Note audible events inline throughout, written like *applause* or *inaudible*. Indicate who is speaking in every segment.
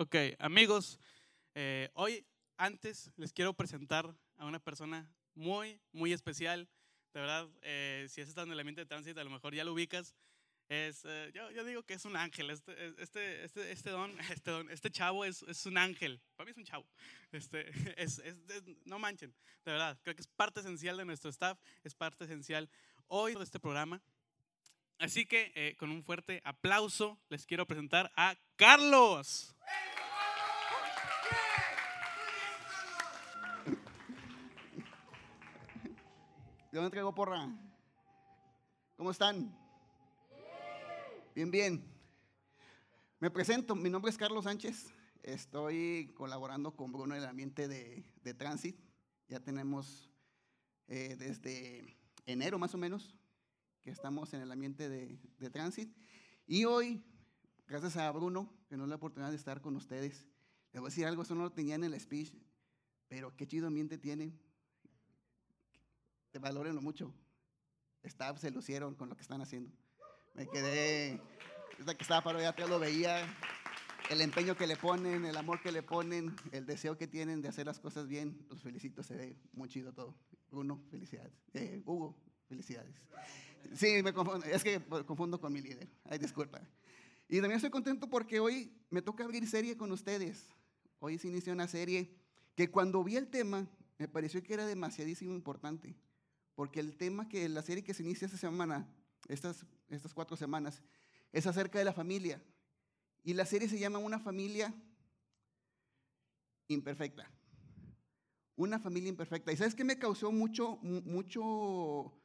Speaker 1: Ok, amigos, eh, hoy antes les quiero presentar a una persona muy, muy especial. De verdad, eh, si has estado en el ambiente de tránsito, a lo mejor ya lo ubicas. Es, eh, yo, digo que es un ángel. Este, este, este, este, don, *laughs* este, don, este chavo es, es, un ángel. Para mí es un chavo. Este, *laughs* es, es, no manchen, de verdad. Creo que es parte esencial de nuestro staff, es parte esencial hoy de este programa. Así que eh, con un fuerte aplauso les quiero presentar a Carlos.
Speaker 2: ¿De dónde traigo porra? ¿Cómo están? Bien, bien. Me presento, mi nombre es Carlos Sánchez. Estoy colaborando con Bruno en el ambiente de, de Transit. Ya tenemos eh, desde enero más o menos que estamos en el ambiente de, de Transit. Y hoy, gracias a Bruno, que nos da la oportunidad de estar con ustedes, les voy a decir algo, eso no lo tenía en el speech, pero qué chido ambiente tienen. Te valorenlo mucho. Staff se lucieron con lo que están haciendo. Me quedé, desde que estaba para allá atrás lo veía, el empeño que le ponen, el amor que le ponen, el deseo que tienen de hacer las cosas bien. Los felicito, se ve muy chido todo. Bruno, felicidades. Eh, Hugo, felicidades. Sí, me confundo, es que confundo con mi líder. Ay, disculpa. Y también estoy contento porque hoy me toca abrir serie con ustedes. Hoy se inicia una serie que cuando vi el tema me pareció que era demasiadísimo importante. Porque el tema que la serie que se inicia esta semana, estas, estas cuatro semanas, es acerca de la familia. Y la serie se llama Una familia imperfecta. Una familia imperfecta. ¿Y sabes qué me causó mucho, mucho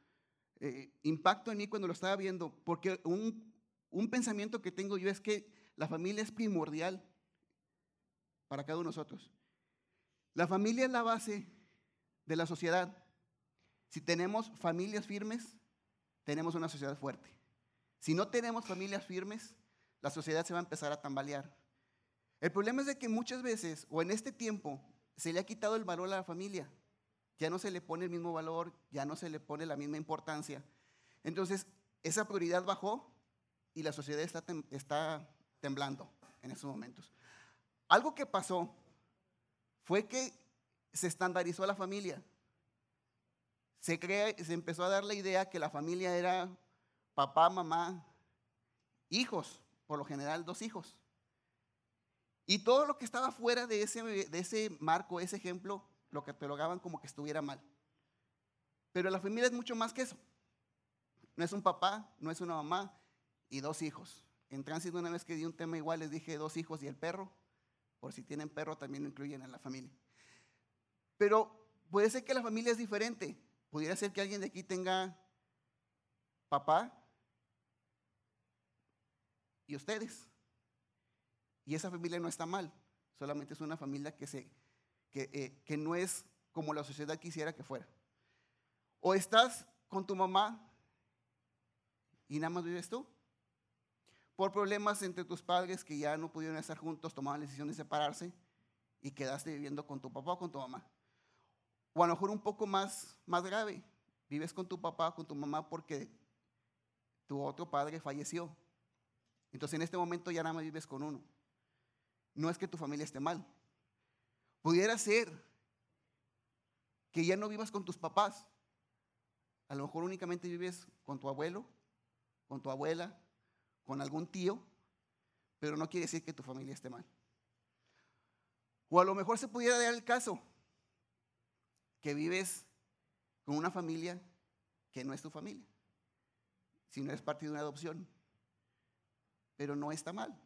Speaker 2: eh, impacto en mí cuando lo estaba viendo, porque un, un pensamiento que tengo yo es que la familia es primordial para cada uno de nosotros. La familia es la base de la sociedad. Si tenemos familias firmes, tenemos una sociedad fuerte. Si no tenemos familias firmes, la sociedad se va a empezar a tambalear. El problema es de que muchas veces, o en este tiempo, se le ha quitado el valor a la familia ya no se le pone el mismo valor, ya no se le pone la misma importancia. Entonces, esa prioridad bajó y la sociedad está, está temblando en esos momentos. Algo que pasó fue que se estandarizó la familia. Se, se empezó a dar la idea que la familia era papá, mamá, hijos, por lo general dos hijos. Y todo lo que estaba fuera de ese, de ese marco, ese ejemplo, lo catalogaban como que estuviera mal. Pero la familia es mucho más que eso. No es un papá, no es una mamá y dos hijos. En tránsito una vez que di un tema igual les dije dos hijos y el perro. Por si tienen perro también lo incluyen en la familia. Pero puede ser que la familia es diferente. Pudiera ser que alguien de aquí tenga papá y ustedes. Y esa familia no está mal. Solamente es una familia que se eh, que, no es como la sociedad quisiera que fuera. O estás con tu mamá y nada más vives tú. Por problemas entre tus padres que ya no pudieron estar juntos, tomaron la decisión de separarse y quedaste viviendo con tu papá o con tu mamá. O a lo mejor un poco más, más grave, vives con tu papá con tu mamá porque tu otro padre falleció. Entonces en este momento ya nada más vives con uno. No es que tu familia esté mal, Pudiera ser que ya no vivas con tus papás. A lo mejor únicamente vives con tu abuelo, con tu abuela, con algún tío, pero no quiere decir que tu familia esté mal. O a lo mejor se pudiera dar el caso que vives con una familia que no es tu familia, si no es parte de una adopción, pero no está mal,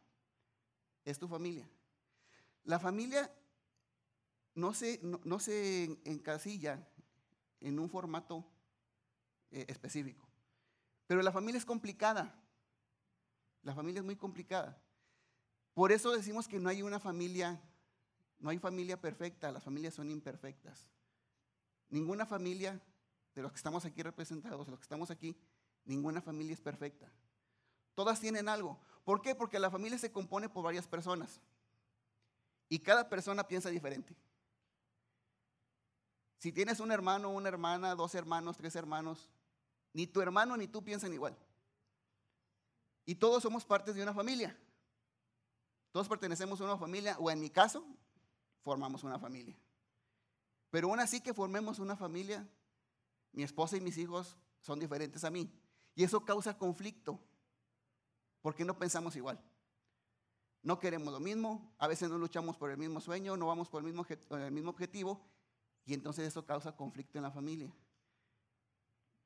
Speaker 2: es tu familia. La familia no se, no, se encasilla en un formato eh, específico. Pero la familia es complicada. La familia es muy complicada. Por eso decimos que no hay una familia, no hay familia perfecta, las familias son imperfectas. Ninguna familia de los que estamos aquí representados, de los que estamos aquí, ninguna familia es perfecta. Todas tienen algo. ¿Por qué? Porque la familia se compone por varias personas. Y cada persona piensa diferente. Si tienes un hermano, una hermana, dos hermanos, tres hermanos, ni tu hermano ni tú piensan igual. Y todos somos partes de una familia. Todos pertenecemos a una familia, o en mi caso, formamos una familia. Pero aún así que formemos una familia, mi esposa y mis hijos son diferentes a mí. Y eso causa conflicto, porque no pensamos igual. No queremos lo mismo, a veces no luchamos por el mismo sueño, no vamos por el mismo, mismo objetivo, y entonces eso causa conflicto en la familia,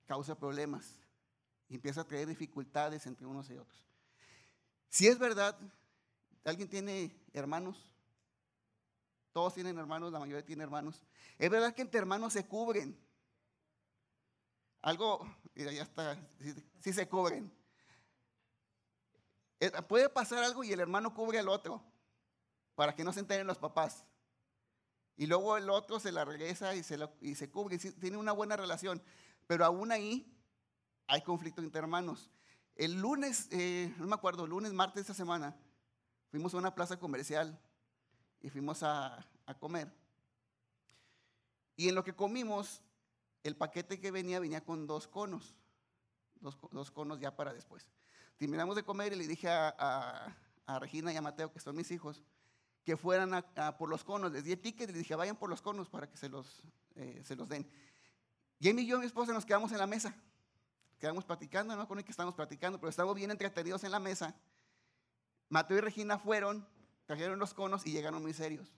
Speaker 2: causa problemas, y empieza a traer dificultades entre unos y otros. Si es verdad, ¿alguien tiene hermanos? Todos tienen hermanos, la mayoría tiene hermanos. Es verdad que entre hermanos se cubren. Algo, mira, ya está, sí, se cubren. Eh, puede pasar algo y el hermano cubre al otro para que no se enteren los papás. Y luego el otro se la regresa y se, y se cubre. Y tiene una buena relación. Pero aún ahí hay conflicto entre hermanos. El lunes, eh, no me acuerdo, lunes, martes de esta semana, fuimos a una plaza comercial y fuimos a, comer. Y en lo que comimos, el paquete que venía venía con dos conos, dos, conos ya para después. Terminamos de comer y le dije a, Regina y a Mateo, que son mis hijos, que fueran a, por los conos. Les di el ticket y les dije, vayan por los conos para que se los, eh, se los den. Jamie y yo, mi esposa, nos quedamos en la mesa. Quedamos platicando, no con el que estamos platicando, pero estábamos bien entretenidos en la mesa. Mateo y Regina fueron trajeron los conos y llegaron muy serios.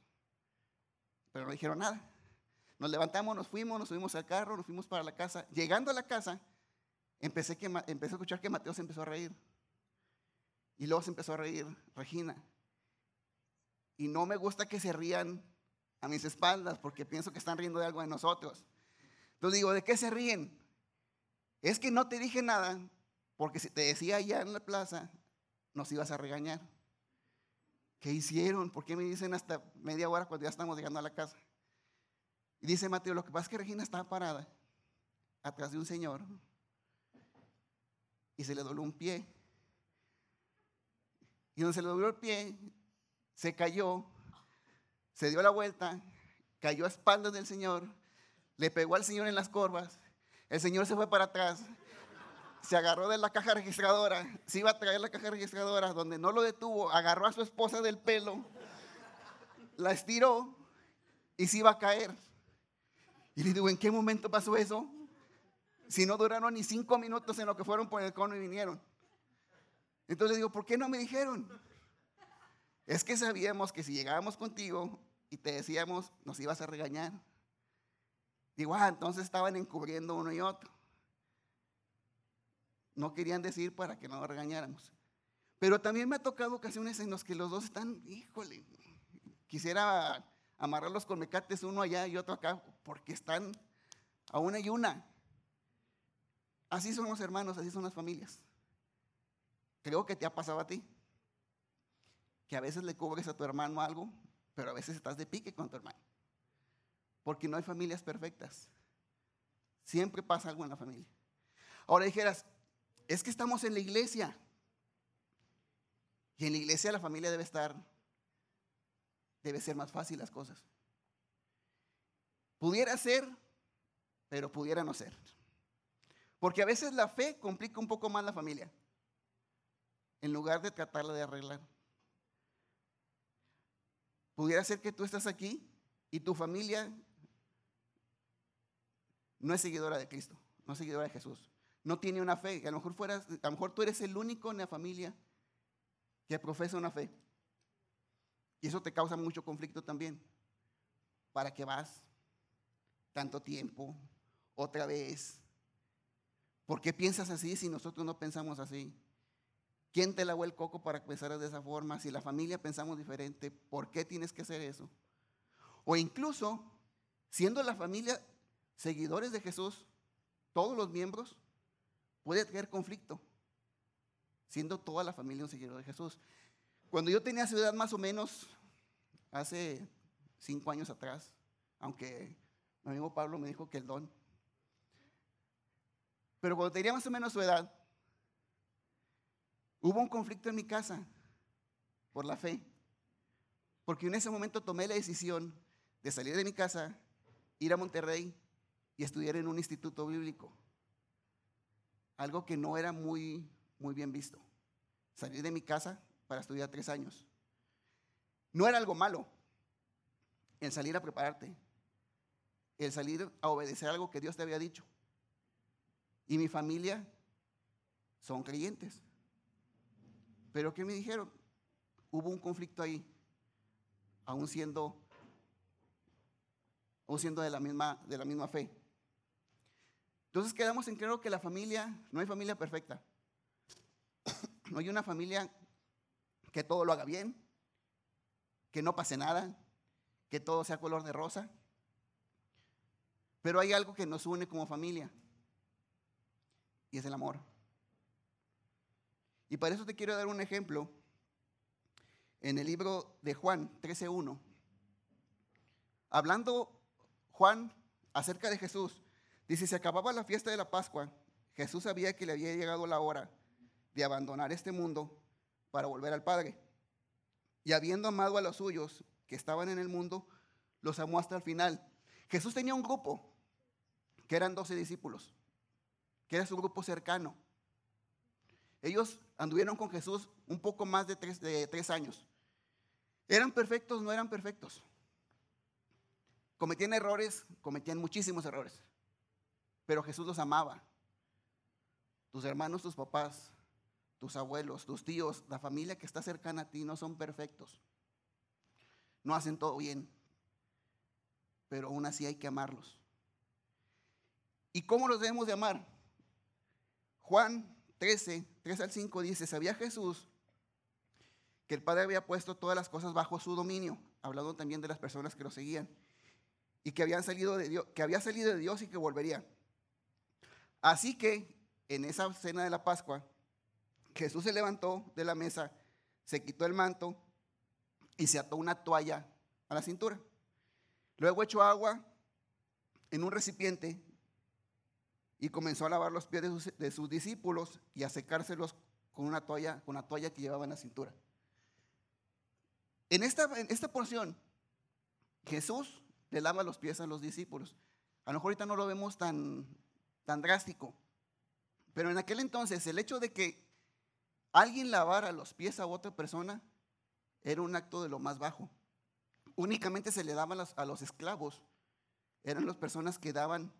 Speaker 2: Pero no dijeron nada. Nos levantamos, nos fuimos, nos subimos al carro, nos fuimos para la casa. Llegando a la casa, empecé, empecé a escuchar que Mateo se empezó a reír. Y luego se empezó a reír Regina. Y no me gusta que se rían a mis espaldas porque pienso que están riendo de algo de nosotros. Entonces digo, ¿de qué se ríen? Es que no te dije nada porque si te decía allá en la plaza, nos ibas a regañar. ¿Qué hicieron? ¿Por qué me dicen hasta media hora cuando ya estamos llegando a la casa? Y dice Mateo, lo que pasa es que Regina estaba parada atrás de un señor y se le dobló un pie. Y donde se le dobló el pie, se cayó, se dio la vuelta, cayó a espaldas del señor, le pegó al señor en las corvas, el señor se fue para atrás, se agarró de la caja registradora, se iba a traer la caja registradora, donde no lo detuvo, agarró a su esposa del pelo, la estiró y se iba a caer. Y le digo, ¿en qué momento pasó eso? Si no duraron ni cinco minutos en lo que fueron por el cono y vinieron. Entonces le digo, ¿por qué no me dijeron? Es que sabíamos que si llegábamos contigo y te decíamos, nos ibas a regañar. Digo, ah, entonces estaban encubriendo uno y otro no querían decir para que no regañáramos. Pero también me ha tocado ocasiones en las que los dos están, híjole, quisiera amarrarlos con mecates uno allá y otro acá, porque están a una y una. Así son los hermanos, así son las familias. Creo que te ha pasado a ti, que a veces le cubres a tu hermano algo, pero a veces estás de pique con tu hermano, porque no hay familias perfectas. Siempre pasa algo en la familia. Ahora dijeras, es que estamos en la iglesia. Y en la iglesia la familia debe estar, debe ser más fácil las cosas. Pudiera ser, pero pudiera no ser. Porque a veces la fe complica un poco más la familia, en lugar de tratarla de arreglar. Pudiera ser que tú estás aquí y tu familia no es seguidora de Cristo, no es seguidora de Jesús no tiene una fe. A lo mejor fueras, a lo mejor tú eres el único en la familia que profesa una fe. Y eso te causa mucho conflicto también. ¿Para qué vas tanto tiempo? Otra vez. ¿Por qué piensas así si nosotros no pensamos así? ¿Quién te lavó el coco para pensar de esa forma? Si la familia pensamos diferente, ¿por qué tienes que hacer eso? O incluso, siendo la familia seguidores de Jesús, todos los miembros, puede tener conflicto, siendo toda la familia un seguidor de Jesús. Cuando yo tenía ciudad más o menos, hace cinco años atrás, aunque mi amigo Pablo me dijo que el don, pero cuando tenía más o menos su edad, hubo un conflicto en mi casa por la fe, porque en ese momento tomé la decisión de salir de mi casa, ir a Monterrey y estudiar en un instituto bíblico algo que no era muy, muy bien visto. Salir de mi casa para estudiar tres años. No era algo malo el salir a prepararte, el salir a obedecer algo que Dios te había dicho. Y mi familia son creyentes. Pero ¿qué me dijeron? Hubo un conflicto ahí, aún siendo, aún siendo de, la misma, de la misma fe. Entonces quedamos en claro que la familia, no hay familia perfecta. *coughs* No hay una familia que todo lo haga bien, que no pase nada, que todo sea color de rosa. Pero hay algo que nos une como familia y es el amor. Y para eso te quiero dar un ejemplo en el libro de Juan 13.1. Hablando Juan acerca de Jesús, dice, se acababa la fiesta de la Pascua, Jesús sabía que le había llegado la hora de abandonar este mundo para volver al Padre. Y habiendo amado a los suyos que estaban en el mundo, los amó hasta el final. Jesús tenía un grupo, que eran doce discípulos, que era su grupo cercano. Ellos anduvieron con Jesús un poco más de tres, de tres años. ¿Eran perfectos? No eran perfectos. Cometían errores, cometían muchísimos errores. Pero Jesús los amaba. Tus hermanos, tus papás, tus abuelos, tus tíos, la familia que está cercana a ti no son perfectos. No hacen todo bien. Pero aún así hay que amarlos. ¿Y cómo los debemos de amar? Juan 13, 3 al 5 dice, sabía Jesús que el Padre había puesto todas las cosas bajo su dominio, hablando también de las personas que lo seguían, y que, habían salido de Dios, que había salido de Dios y que volvería. Así que en esa cena de la Pascua, Jesús se levantó de la mesa, se quitó el manto y se ató una toalla a la cintura. Luego echó agua en un recipiente y comenzó a lavar los pies de sus, discípulos y a secárselos con una toalla, con una toalla que llevaba en la cintura. En esta, en esta porción, Jesús le lava los pies a los discípulos. A lo mejor ahorita no lo vemos tan, tan drástico, pero en aquel entonces el hecho de que alguien lavara los pies a otra persona era un acto de lo más bajo. Únicamente se le daban a los esclavos, eran las personas que daban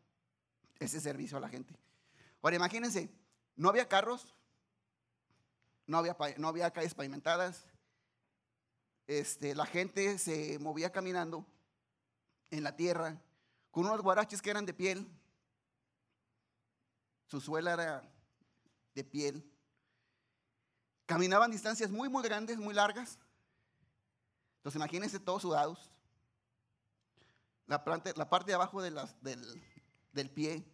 Speaker 2: ese servicio a la gente. Ahora imagínense, no había carros, no había, no había calles pavimentadas, este, la gente se movía caminando en la tierra con unos guaraches que eran de piel, su suela era de piel, caminaban distancias muy, muy grandes, muy largas. Entonces imagínense todos sudados. La la parte de abajo del, del pie,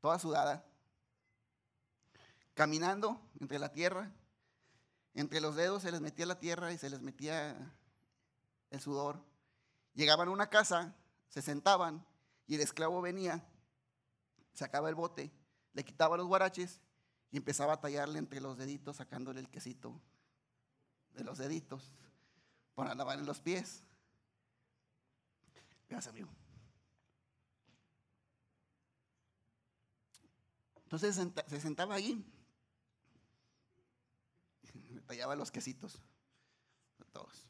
Speaker 2: toda sudada, caminando entre la tierra, entre los dedos se les metía la tierra y se les metía el sudor. Llegaban a una casa, se sentaban y el esclavo venía, sacaba el bote, le quitaba los guaraches y empezaba a tallarle entre los deditos, sacándole el quesito de los deditos para lavarle los pies. Gracias, amigo. Entonces se sentaba ahí, *laughs* tallaba los quesitos, todos.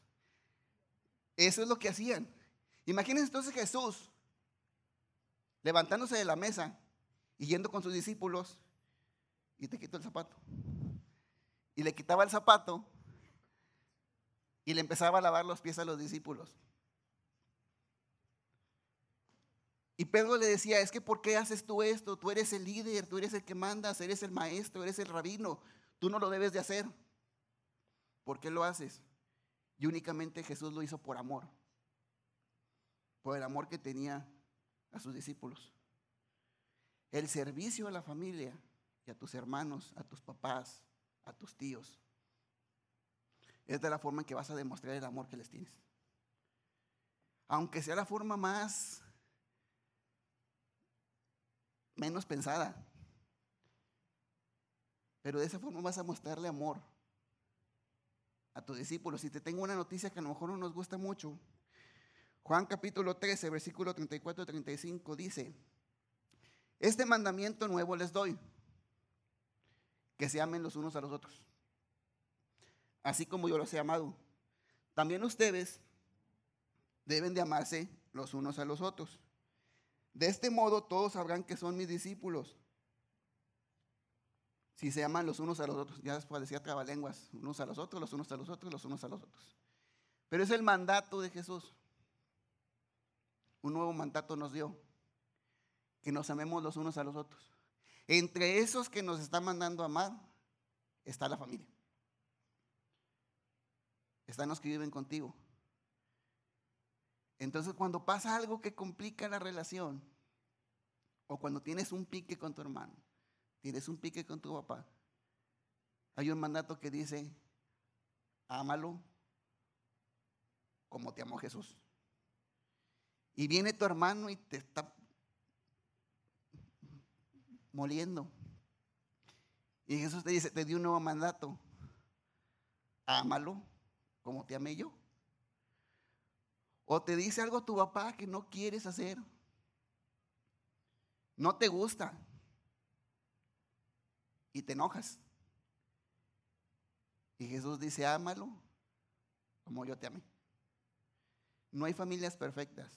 Speaker 2: Eso es lo que hacían. Imagínense entonces Jesús levantándose de la mesa y yendo con sus discípulos y te quitó el zapato. Y le quitaba el zapato y le empezaba a lavar los pies a los discípulos. Y Pedro le decía, es que ¿por qué haces tú esto? Tú eres el líder, tú eres el que mandas, eres el maestro, eres el rabino. Tú no lo debes de hacer. ¿Por qué lo haces? Y únicamente Jesús lo hizo por amor. Por el amor que tenía a sus discípulos. El servicio a la familia y a tus hermanos, a tus papás, a tus tíos. Es de la forma en que vas a demostrar el amor que les tienes. Aunque sea la forma más menos pensada. Pero de esa forma vas a mostrarle amor a tus discípulos. Y te tengo una noticia que a lo mejor no nos gusta mucho. Juan capítulo 13, versículo 34 y 35 dice, este mandamiento nuevo les doy, que se amen los unos a los otros, así como yo los he amado. También ustedes deben de amarse los unos a los otros. De este modo todos sabrán que son mis discípulos. Si se aman los unos a los otros, ya después decía trabalenguas, unos a los otros, los unos a los otros, los unos a los otros. Pero es el mandato de Jesús. Un nuevo mandato nos dio, que nos amemos los unos a los otros. Entre esos que nos está mandando a amar está la familia. Están los que viven contigo. Entonces cuando pasa algo que complica la relación, o cuando tienes un pique con tu hermano, tienes un pique con tu papá, hay un mandato que dice, ámalo como te amó Jesús. Y viene tu hermano y te está moliendo. Y Jesús te dice, te dio un nuevo mandato, ámalo como te amé yo. O te dice algo tu papá que no quieres hacer. No te gusta. Y te enojas. Y Jesús dice, ámalo como yo te amé. No hay familias perfectas.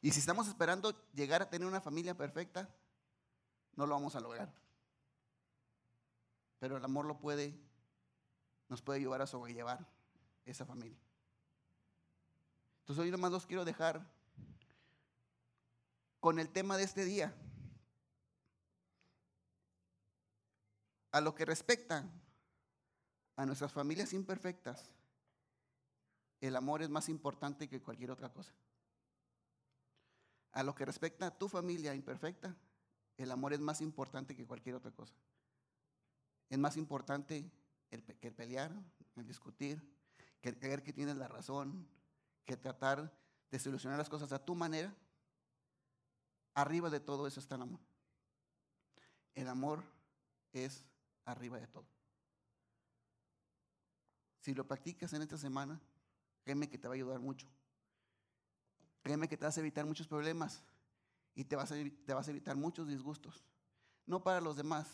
Speaker 2: Y si estamos esperando llegar a tener una familia perfecta, no lo vamos a lograr. Pero el amor lo puede, nos puede ayudar a sobrellevar esa familia. Entonces hoy nomás los quiero dejar con el tema de este día. A lo que respecta a nuestras familias imperfectas, el amor es más importante que cualquier otra cosa. A lo que respecta a tu familia imperfecta, el amor es más importante que cualquier otra cosa. Es más importante que el pelear, el discutir, que el creer que tienes la razón, que tratar de solucionar las cosas a tu manera, arriba de todo eso está el amor. El amor es arriba de todo. Si lo practicas en esta semana, créeme que te va a ayudar mucho. Créeme que te vas a evitar muchos problemas y te vas a, te vas a evitar muchos disgustos. No para los demás,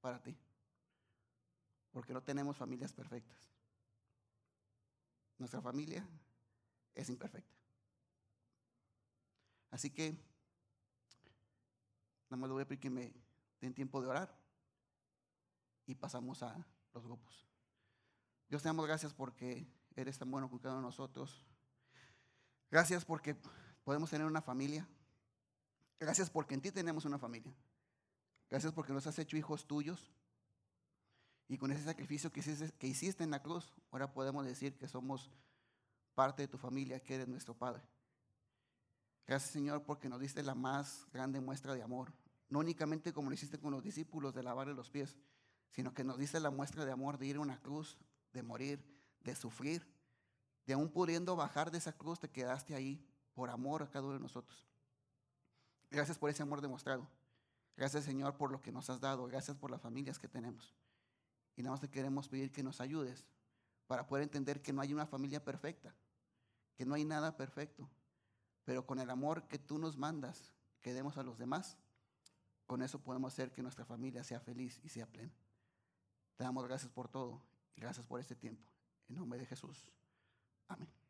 Speaker 2: para ti. Porque no tenemos familias perfectas. Nuestra familia es imperfecta. Así que, nada más le voy a pedir que me den tiempo de orar y pasamos a los grupos. Dios te damos gracias porque eres tan bueno con cada uno de nosotros. Gracias porque podemos tener una familia. Gracias porque en ti tenemos una familia. Gracias porque nos has hecho hijos tuyos. Y con ese sacrificio que hiciste, en la cruz, ahora podemos decir que somos parte de tu familia, que eres nuestro Padre. Gracias Señor porque nos diste la más grande muestra de amor. No únicamente como lo hiciste con los discípulos de lavarle los pies, sino que nos diste la muestra de amor de ir a una cruz, de morir, de sufrir, de aún pudiendo bajar de esa cruz te quedaste ahí por amor a cada uno de nosotros. Gracias por ese amor demostrado. Gracias Señor por lo que nos has dado. Gracias por las familias que tenemos. Y nada más te queremos pedir que nos ayudes para poder entender que no hay una familia perfecta que no hay nada perfecto, pero con el amor que tú nos mandas, que demos a los demás, con eso podemos hacer que nuestra familia sea feliz y sea plena. Te damos gracias por todo y gracias por este tiempo. En nombre de Jesús. Amén.